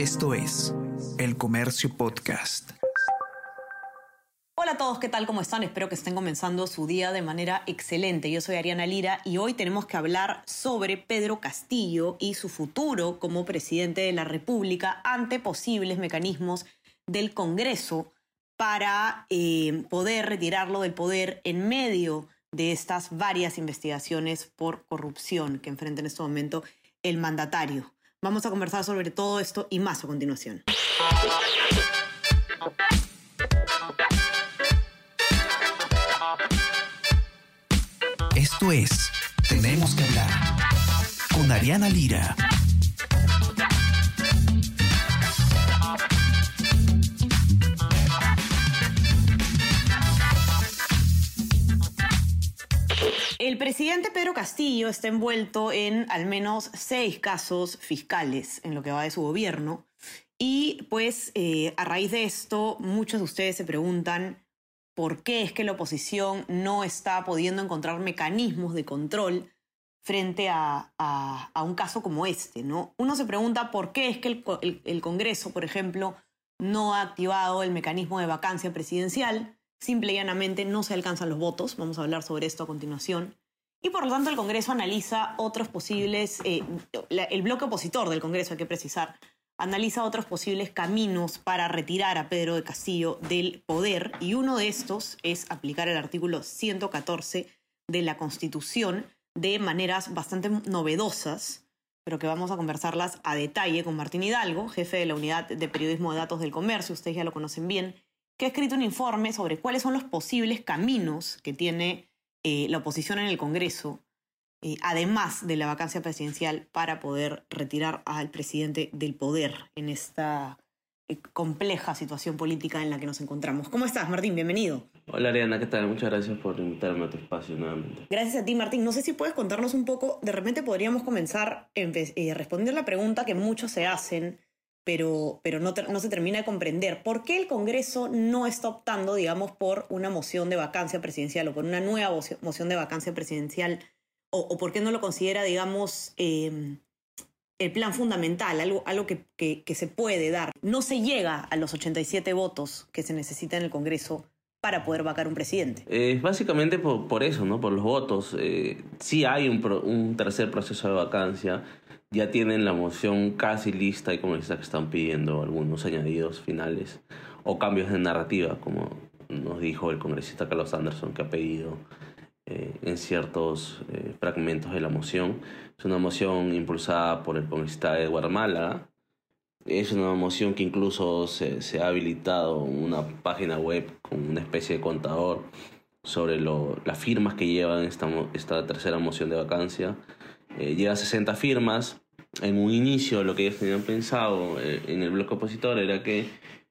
Esto es El Comercio Podcast. Hola a todos, ¿qué tal? ¿Cómo están? Espero que estén comenzando su día de manera excelente. Yo soy Ariana Lira y hoy tenemos que hablar sobre Pedro Castillo y su futuro como presidente de la República ante posibles mecanismos del Congreso para eh, poder retirarlo del poder en medio de estas varias investigaciones por corrupción que enfrenta en este momento el mandatario. Vamos a conversar sobre todo esto y más a continuación. Esto es Tenemos que hablar con Ariana Lira. Presidente Pedro Castillo está envuelto en al menos seis casos fiscales en lo que va de su gobierno. Y pues eh, a raíz de esto, muchos de ustedes se preguntan por qué es que la oposición no está pudiendo encontrar mecanismos de control frente a, un caso como este. ¿no? Uno se pregunta por qué es que el, el Congreso, por ejemplo, no ha activado el mecanismo de vacancia presidencial simple y llanamente no se alcanzan los votos, vamos a hablar sobre esto a continuación, y por lo tanto el Congreso analiza otros posibles, eh, el bloque opositor del Congreso, hay que precisar, analiza otros posibles caminos para retirar a Pedro de Castillo del poder, y uno de estos es aplicar el artículo 114 de la Constitución de maneras bastante novedosas, pero que vamos a conversarlas a detalle con Martín Hidalgo, jefe de la Unidad de Periodismo de Datos del Comercio, ustedes ya lo conocen bien, que ha escrito un informe sobre cuáles son los posibles caminos que tiene eh, la oposición en el Congreso, eh, además de la vacancia presidencial, para poder retirar al presidente del poder en esta eh, compleja situación política en la que nos encontramos. ¿Cómo estás, Martín? Bienvenido. Hola, Ariana, ¿qué tal? Muchas gracias por invitarme a tu espacio nuevamente. Gracias a ti, Martín. No sé si puedes contarnos un poco, de repente podríamos comenzar a responder la pregunta que muchos se hacen pero, pero no, se termina de comprender por qué el Congreso no está optando, digamos, por una moción de vacancia presidencial o por una nueva moción de vacancia presidencial, o, por qué no lo considera, digamos, em, el plan fundamental, algo, algo que, que, se puede dar. No se llega a los 87 votos que se necesitan en el Congreso para poder vacar un presidente. Es básicamente por, eso, ¿no? Por los votos. Eh, sí hay un, un tercer proceso de vacancia ya tienen la moción casi lista y congresistas que están pidiendo algunos añadidos finales o cambios de narrativa, como nos dijo el congresista Carlos Anderson, que ha pedido eh, en ciertos eh, fragmentos de la moción. Es una moción impulsada por el congresista Eduardo Málaga. Es una moción que incluso se, se, ha habilitado una página web con una especie de contador sobre lo, las firmas que llevan esta, esta tercera moción de vacancia. Eh, lleva 60 firmas en un inicio lo que ellos tenían pensado eh, en el bloque opositor era que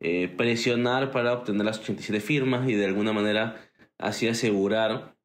eh, presionar para obtener las 87 firmas y de alguna manera así asegurar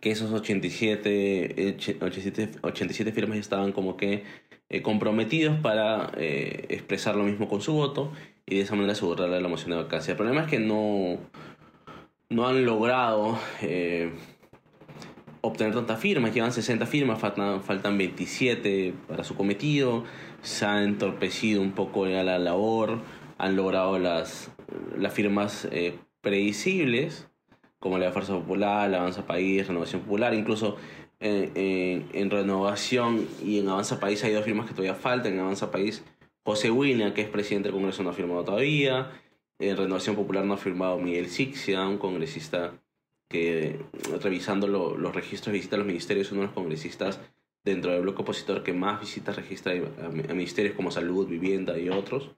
que esos 87, 87, 87 firmas estaban como que eh, comprometidos para expresar lo mismo con su voto y de esa manera asegurar la moción de vacancia. El problema es que no, no han logrado obtener tantas firmas, llevan 60 firmas, faltan, faltan 27 para su cometido, se ha entorpecido un poco la labor, han logrado las, las firmas eh, predecibles, como la Fuerza Popular, la Avanza País, Renovación Popular, incluso eh, en Renovación y en Avanza País hay dos firmas que todavía faltan, en Avanza País José Wina, que es presidente del Congreso, no ha firmado todavía, en Renovación Popular no ha firmado Miguel Sixia, un congresista que revisando los registros de visita a los ministerios, uno de los congresistas dentro del bloque opositor que más visitas registra a, ministerios como salud, vivienda y otros.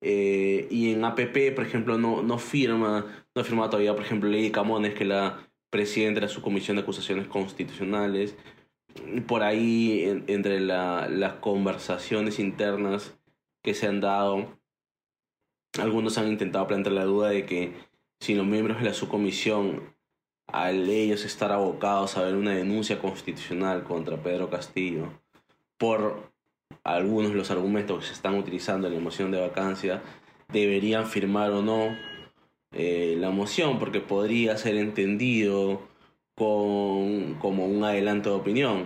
Eh, y en APP, por ejemplo, no, no firma, no ha firmado todavía, por ejemplo, Lady Camones, que es la presidenta de la subcomisión de acusaciones constitucionales. Por ahí, entre las conversaciones internas que se han dado, algunos han intentado plantear la duda de que si los miembros de la subcomisión al ellos estar abocados a ver una denuncia constitucional contra Pedro Castillo por algunos de los argumentos que se están utilizando en la moción de vacancia, deberían firmar o no eh, la moción, porque podría ser entendido con, como un adelanto de opinión.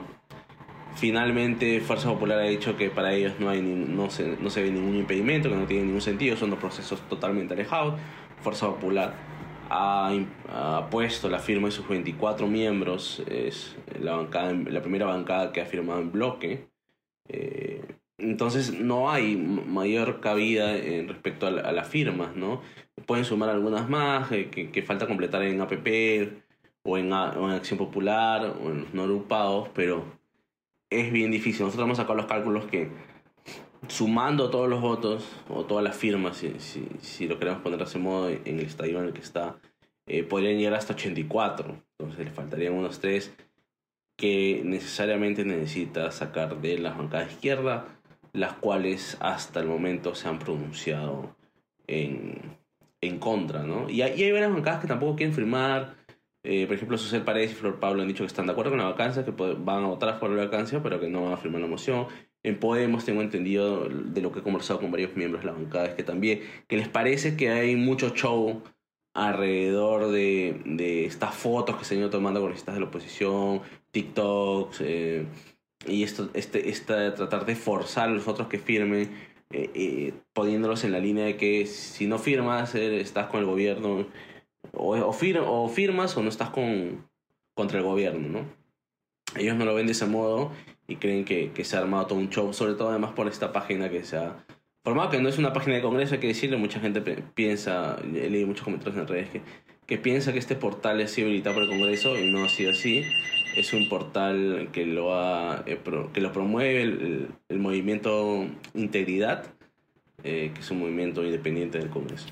Finalmente, Fuerza Popular ha dicho que para ellos no, hay no, se, no se ve ningún impedimento, que no tiene ningún sentido, son dos procesos totalmente alejados. Fuerza Popular ha, puesto la firma de sus 24 miembros, es la, bancada, la primera bancada que ha firmado en bloque. Eh, entonces no hay mayor cabida en respecto a, las firmas, ¿no? Pueden sumar algunas más eh, que, que, falta completar en APP o en, o en Acción Popular o en los no agrupados, pero es bien difícil. Nosotros hemos sacado los cálculos que sumando todos los votos o todas las firmas, si, si, si lo queremos poner de ese modo en el estadio en el que está, eh, podrían llegar hasta 84. Entonces le faltarían unos tres que necesariamente necesita sacar de la bancada izquierda, las cuales hasta el momento se han pronunciado en, en contra, ¿no? Y hay, y hay varias bancadas que tampoco quieren firmar, eh, por ejemplo, Susel Paredes y Flor Pablo han dicho que están de acuerdo con la vacancia, que van a votar por la vacancia, pero que no van a firmar la moción. En Podemos tengo entendido de lo que he conversado con varios miembros de la bancada, es que también, que les parece que hay mucho show alrededor de, de estas fotos que se han ido tomando con listas de la oposición, TikToks, eh, y esto, este, esta, tratar de forzar a los otros que firmen, eh, poniéndolos en la línea de que si no firmas, estás con el gobierno o, o, firmas o no estás con, contra el gobierno, ¿no? Ellos no lo ven de ese modo y creen que, que se ha armado todo un show, sobre todo además por esta página que se ha formado, que no es una página de Congreso, hay que decirle, mucha gente piensa, he leído muchos comentarios en redes que, que piensa que este portal ha sido habilitado por el Congreso y no ha sido así. Es un portal que lo, ha, eh, que lo promueve el, movimiento Integridad, eh, que es un movimiento independiente del Congreso.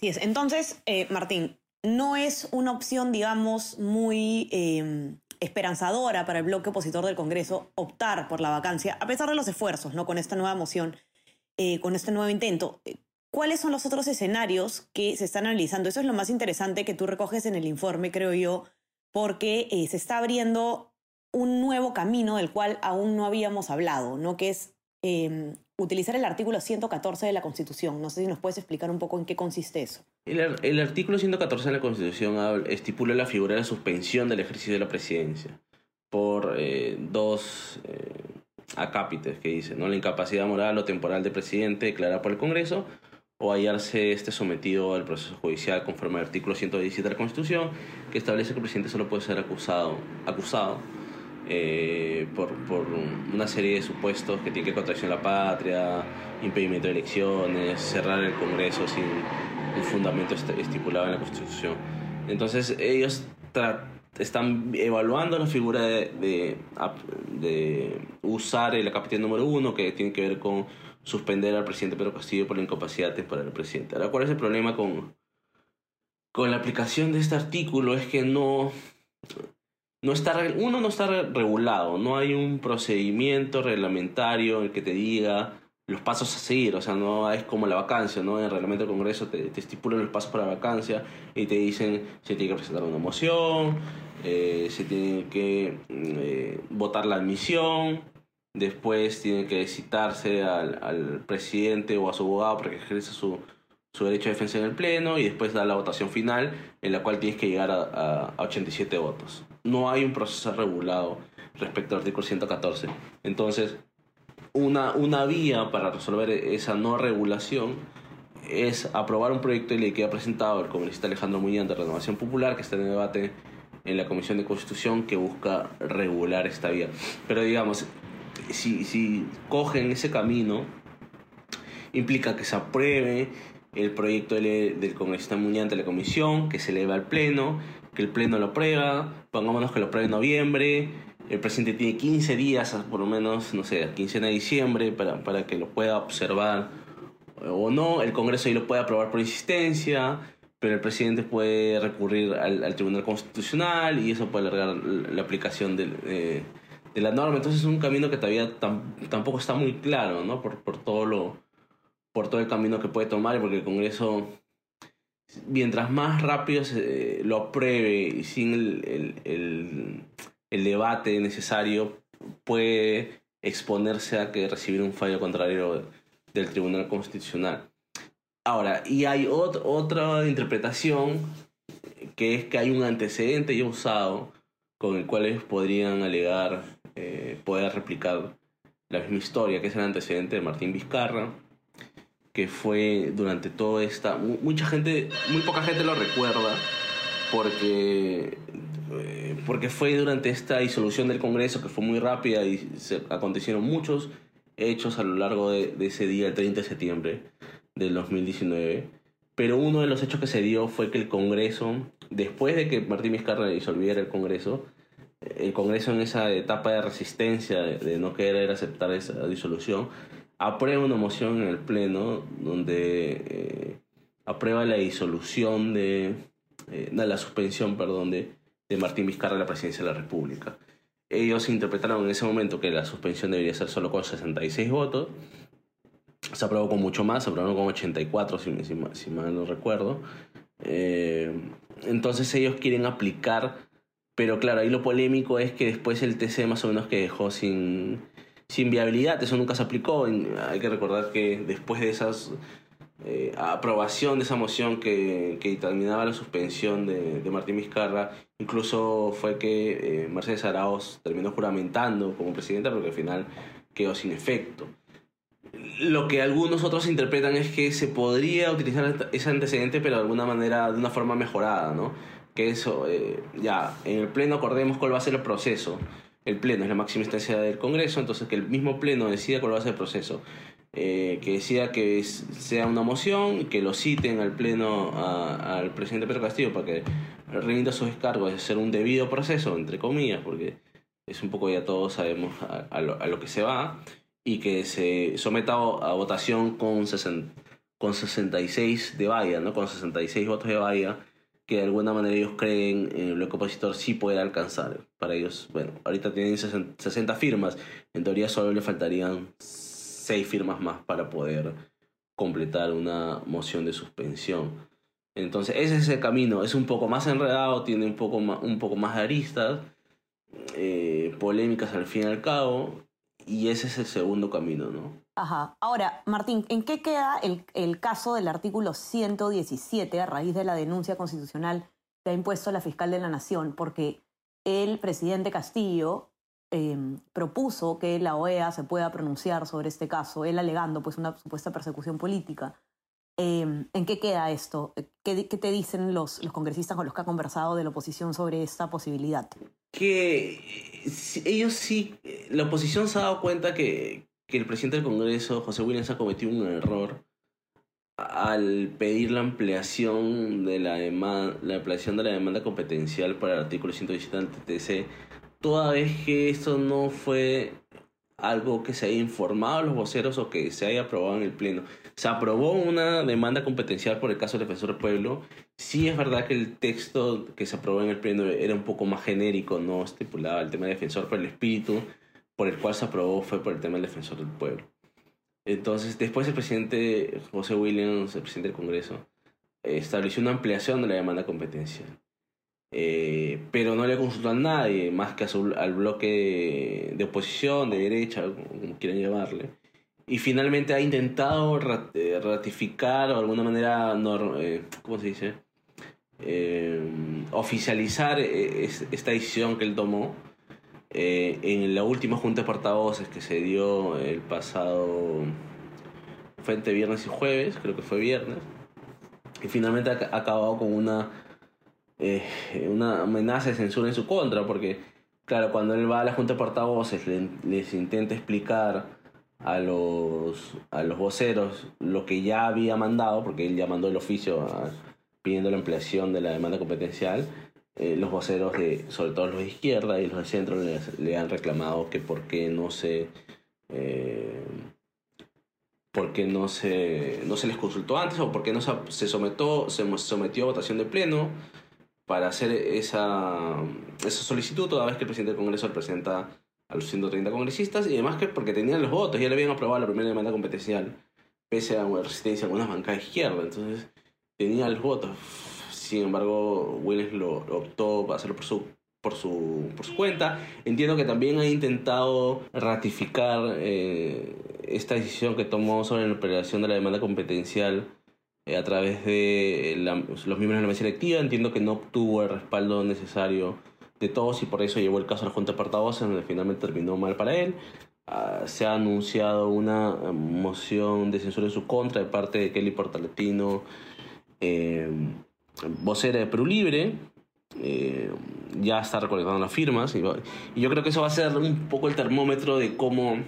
Sí es. Entonces, eh, Martín, no es una opción, digamos, muy em, esperanzadora para el bloque opositor del Congreso optar por la vacancia, a pesar de los esfuerzos, ¿no? Con esta nueva moción, eh, con este nuevo intento. ¿Cuáles son los otros escenarios que se están analizando? Eso es lo más interesante que tú recoges en el informe, creo yo, porque eh, se está abriendo un nuevo camino del cual aún no habíamos hablado, ¿no? Que es em, utilizar el artículo 114 de la Constitución. No sé si nos puedes explicar un poco en qué consiste eso. El, el artículo 114 de la Constitución estipula la figura de la suspensión del ejercicio de la presidencia por eh, dos eh, acápites que dicen, ¿no? La incapacidad moral o temporal del presidente declarada por el Congreso o hallarse este sometido al proceso judicial conforme al artículo 117 de la Constitución, que establece que el presidente solo puede ser acusado, acusado eh, por, por, una serie de supuestos que tienen que ver con traición a la patria, impedimento de elecciones, cerrar el Congreso sin un fundamento estipulado en la Constitución. Entonces ellos están evaluando la figura de, de, de usar el capítulo número uno, que tiene que ver con suspender al presidente Pedro Castillo por la incapacidad temporal del presidente. Ahora, ¿cuál es el problema con, con la aplicación de este artículo? Es que no no está, uno no está regulado, no hay un procedimiento reglamentario el que te diga los pasos a seguir, o sea, no es como la vacancia, ¿no? En el reglamento del Congreso te, te estipulan los pasos para la vacancia y te dicen se tiene que presentar una moción, eh, se tiene que eh, votar la admisión, después tiene que citarse al, al presidente o a su abogado para que ejerza su, su derecho de defensa en el Pleno y después da la votación final en la cual tienes que llegar a, a, 87 votos. No hay un proceso regulado respecto al artículo 114. Entonces, una, una vía para resolver esa no regulación es aprobar un proyecto de ley que ha presentado el congresista Alejandro Muñán de Renovación Popular, que está en debate en la Comisión de Constitución, que busca regular esta vía. Pero digamos, si, si cogen ese camino, implica que se apruebe el proyecto del congresista Muñoz ante la comisión, que se eleva al pleno, que el pleno lo aprueba, pongámonos que lo apruebe en noviembre, el presidente tiene 15 días, por lo menos, no sé, 15 de diciembre, para, para que lo pueda observar o no, el Congreso ahí lo puede aprobar por insistencia, pero el presidente puede recurrir al, Tribunal Constitucional y eso puede alargar la aplicación de, eh, de la norma. Entonces es un camino que todavía tampoco está muy claro, ¿no? Por, por todo lo por todo el camino que puede tomar, porque el Congreso, mientras más rápido se lo apruebe sin el, el, debate necesario, puede exponerse a que recibir un fallo contrario del Tribunal Constitucional. Ahora, y hay otra interpretación, que es que hay un antecedente ya usado con el cual ellos podrían alegar eh, poder replicar la misma historia, que es el antecedente de Martín Vizcarra, que fue durante toda esta... Mucha gente, muy poca gente lo recuerda, porque, eh, porque fue durante esta disolución del Congreso que fue muy rápida y se acontecieron muchos hechos a lo largo de, de ese día, el 30 de septiembre del 2019. Pero uno de los hechos que se dio fue que el Congreso, después de que Martín Vizcarra disolviera el Congreso, el Congreso en esa etapa de resistencia, de, no querer aceptar esa disolución, aprueba una moción en el Pleno donde eh, aprueba la disolución de, eh, la suspensión, perdón, de, de Martín Vizcarra de la presidencia de la República. Ellos interpretaron en ese momento que la suspensión debería ser solo con 66 votos. Se aprobó con mucho más, se aprobó con 84, si, si, si mal no recuerdo. Eh, entonces ellos quieren aplicar pero claro, ahí lo polémico es que después el TC más o menos que dejó sin, sin viabilidad, eso nunca se aplicó. Hay que recordar que después de esas eh, aprobación de esa moción que, que determinaba la suspensión de, Martín Vizcarra, incluso fue que eh, Mercedes Arauz terminó juramentando como presidenta, porque al final quedó sin efecto. Lo que algunos otros interpretan es que se podría utilizar ese antecedente, pero de alguna manera, de una forma mejorada, ¿no? que eso, eh, ya, en el Pleno acordemos cuál va a ser el proceso. El Pleno es la máxima instancia del Congreso, entonces que el mismo Pleno decida cuál va a ser el proceso. Eh, que decida que sea una moción, que lo citen al Pleno al presidente Pedro Castillo para que rinda sus descargos, de ser un debido proceso, entre comillas, porque es un poco ya todos sabemos a, lo, que se va, y que se someta a, votación con, con 66 de valla, ¿no? con 66 votos de valla que de alguna manera ellos creen en el bloque opositor sí puede alcanzar. Para ellos, bueno, ahorita tienen 60 firmas, en teoría solo le faltarían 6 firmas más para poder completar una moción de suspensión. Entonces, ese es el camino, es un poco más enredado, tiene un poco más, un poco más de aristas, eh, polémicas al fin y al cabo, y ese es el segundo camino, ¿no? Ajá. Ahora, Martín, ¿en qué queda el, caso del artículo 117 a raíz de la denuncia constitucional que ha impuesto la fiscal de la Nación? Porque el presidente Castillo em, propuso que la OEA se pueda pronunciar sobre este caso, él alegando pues una supuesta persecución política. Em, ¿En qué queda esto? ¿Qué, te dicen los, los congresistas con los que ha conversado de la oposición sobre esta posibilidad? Que ellos sí, la oposición se ha dado cuenta que, que el presidente del Congreso, José Williams, ha cometido un error al pedir la ampliación de la demanda, la ampliación de la demanda competencial para el artículo 117 del TTC, toda vez que esto no fue algo que se haya informado a los voceros o que se haya aprobado en el Pleno. Se aprobó una demanda competencial por el caso del defensor del pueblo. Sí es verdad que el texto que se aprobó en el Pleno era un poco más genérico, no estipulaba el tema de defensor, pero el espíritu por el cual se aprobó fue por el tema del defensor del pueblo. Entonces, después el presidente José Williams, el presidente del Congreso, estableció una ampliación de la demanda competencial. Eh, pero no le consultó a nadie, más que al bloque de, oposición, de derecha, como quieran llamarle. Y finalmente ha intentado eh, ratificar o de alguna manera, eh, ¿cómo se dice? oficializar esta decisión que él tomó eh, en la última junta de portavoces que se dio el pasado. fue entre viernes y jueves, creo que fue viernes. Y finalmente ha acabado con una. Eh, una amenaza de censura en su contra, porque, claro, cuando él va a la junta de portavoces, les intenta explicar a los, a los voceros lo que ya había mandado, porque él ya mandó el oficio pidiendo la ampliación de la demanda competencial eh, los voceros, de, sobre todo los de izquierda y los de centro, le, han reclamado que por qué no se... Eh, no se, no se les consultó antes o por qué no se, sometió, se sometió a votación de pleno para hacer esa, esa solicitud toda vez que el presidente del Congreso presenta a los 130 congresistas y además que porque tenían los votos, ya le habían aprobado la primera demanda competencial pese a una resistencia a algunas bancadas de izquierda, entonces tenía los votos sin embargo, Williams lo, optó para hacerlo por su, por su, por su cuenta. Entiendo que también ha intentado ratificar eh, esta decisión que tomó sobre la operación de la demanda competencial eh, a través de los miembros de la mesa electiva. Entiendo que no obtuvo el respaldo necesario de todos y por eso llevó el caso a la Junta de Portavoces, donde finalmente terminó mal para él. Ah, se ha anunciado una moción de censura en su contra de parte de Kelly Portaletino, eh, vocera de Perú Libre. Eh, ya está recolectando las firmas y, yo creo que eso va a ser un poco el termómetro de cómo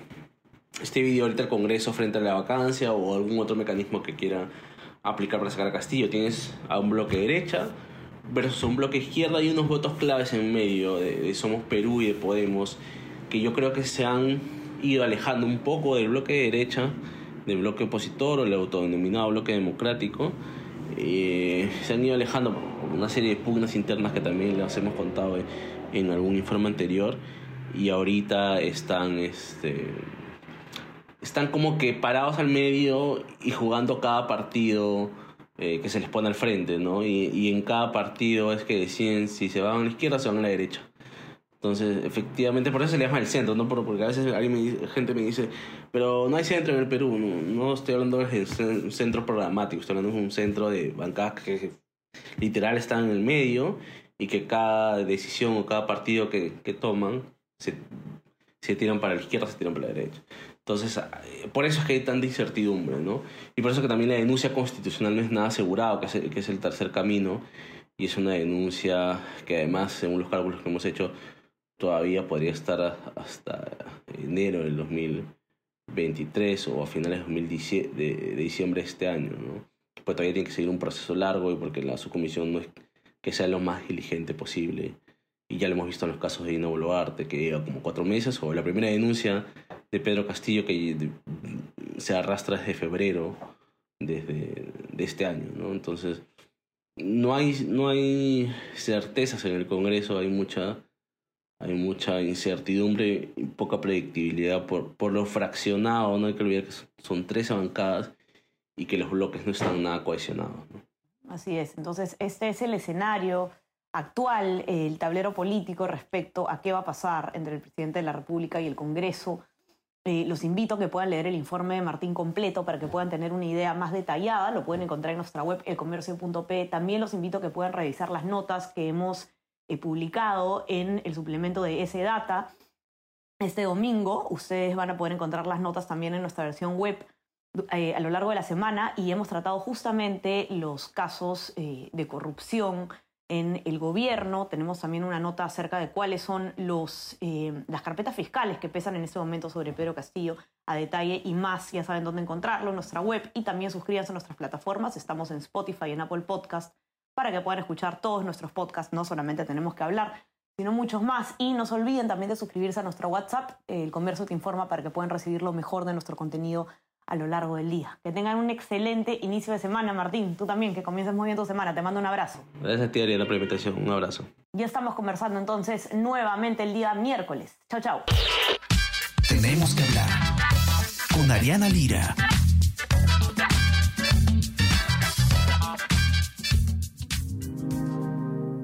este video ahorita el Congreso frente a la vacancia o algún otro mecanismo que quiera aplicar para sacar a Castillo. Tienes a un bloque derecha versus un bloque izquierda y unos votos claves en medio de, Somos Perú y de Podemos que yo creo que se han ido alejando un poco del bloque de derecha, del bloque opositor o el autodenominado bloque democrático. Eh, se han ido alejando por una serie de pugnas internas que también les hemos contado en algún informe anterior y ahorita están este, están como que parados al medio y jugando cada partido eh, que se les pone al frente, ¿no? Y, y, en cada partido es que deciden si se van a la izquierda o se van a la derecha. Entonces, efectivamente, por eso se le llama el centro, ¿no? Porque a veces alguien gente me dice, pero no hay centro en el Perú, no, estoy hablando de un centro programático, estoy hablando de un centro de bancadas que literal están en el medio y que cada decisión o cada partido que, que toman se, se tiran para la izquierda, se tiran para la derecha. Entonces, eh, por eso es que hay tanta incertidumbre, ¿no? Y por eso que también la denuncia constitucional no es nada asegurado, que es que es el tercer camino, y es una denuncia que además, según los cálculos que hemos hecho, todavía podría estar hasta enero del 2023 o a finales de, diciembre de este año, ¿no? Pues todavía tiene que seguir un proceso largo y porque la subcomisión no es que sea lo más diligente posible. Y ya lo hemos visto en los casos de Dina Boluarte, que lleva como cuatro meses, o la primera denuncia de Pedro Castillo que se arrastra desde febrero desde de este año, ¿no? Entonces, no hay, no hay certezas en el Congreso, hay mucha, hay mucha incertidumbre y poca predictibilidad por, por lo fraccionado, no hay que olvidar que son 13 bancadas y que los bloques no están nada cohesionados. Así es, entonces este es el escenario actual, el tablero político respecto a qué va a pasar entre el presidente de la República y el Congreso eh, los invito a que puedan leer el informe de Martín completo para que puedan tener una idea más detallada. Lo pueden encontrar en nuestra web elcomercio.p. También los invito a que puedan revisar las notas que hemos publicado en el suplemento de ese data. Este domingo ustedes van a poder encontrar las notas también en nuestra versión web eh, a lo largo de la semana y hemos tratado justamente los casos de corrupción en el gobierno. Tenemos también una nota acerca de cuáles son los, eh, las carpetas fiscales que pesan en este momento sobre Pedro Castillo a detalle y más. Ya saben dónde encontrarlo en nuestra web y también suscríbanse a nuestras plataformas. Estamos en Spotify en Apple Podcast para que puedan escuchar todos nuestros podcasts. No solamente tenemos que hablar, sino muchos más. Y no se olviden también de suscribirse a nuestro WhatsApp. El Comercio te informa para que puedan recibir lo mejor de nuestro contenido a lo largo del día. Que tengan un excelente inicio de semana, Martín. Tú también, que comiences muy bien tu semana. Te mando un abrazo. Gracias a ti, Ariana, por la invitación. Un abrazo. Ya estamos conversando entonces nuevamente el día miércoles. Chao, chao. Tenemos que hablar con Ariana Lira.